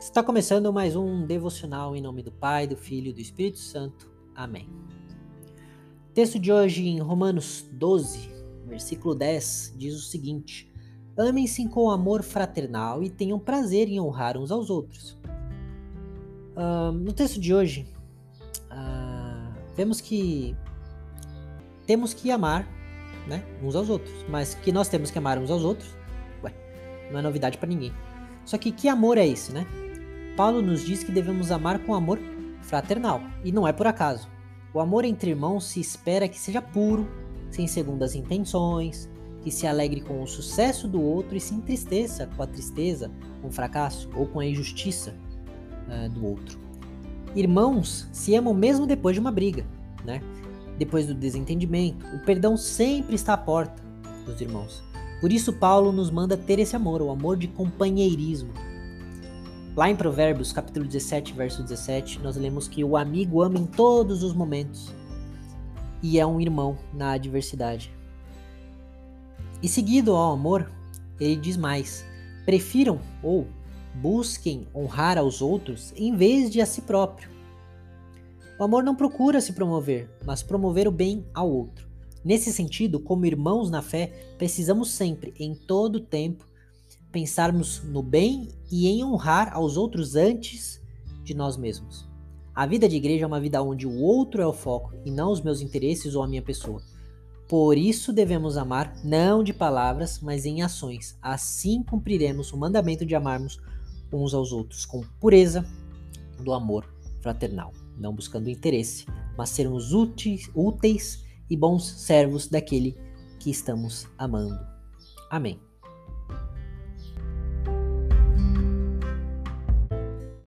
Está começando mais um devocional em nome do Pai, do Filho e do Espírito Santo. Amém. Texto de hoje em Romanos 12, versículo 10, diz o seguinte: Amem-se com amor fraternal e tenham prazer em honrar uns aos outros. Uh, no texto de hoje, uh, vemos que temos que amar né, uns aos outros, mas que nós temos que amar uns aos outros, ué, não é novidade para ninguém. Só que que amor é esse, né? Paulo nos diz que devemos amar com amor fraternal, e não é por acaso. O amor entre irmãos se espera que seja puro, sem segundas intenções, que se alegre com o sucesso do outro e se entristeça com a tristeza, com o fracasso ou com a injustiça uh, do outro. Irmãos se amam mesmo depois de uma briga, né? Depois do desentendimento, o perdão sempre está à porta dos irmãos. Por isso Paulo nos manda ter esse amor, o amor de companheirismo, Lá em Provérbios, capítulo 17, verso 17, nós lemos que o amigo ama em todos os momentos e é um irmão na adversidade. E seguido ao amor, ele diz mais: prefiram ou busquem honrar aos outros em vez de a si próprio. O amor não procura se promover, mas promover o bem ao outro. Nesse sentido, como irmãos na fé, precisamos sempre, em todo tempo, pensarmos no bem e em honrar aos outros antes de nós mesmos. A vida de igreja é uma vida onde o outro é o foco e não os meus interesses ou a minha pessoa. Por isso devemos amar não de palavras, mas em ações. Assim cumpriremos o mandamento de amarmos uns aos outros com pureza do amor fraternal, não buscando interesse, mas sermos úteis, úteis e bons servos daquele que estamos amando. Amém.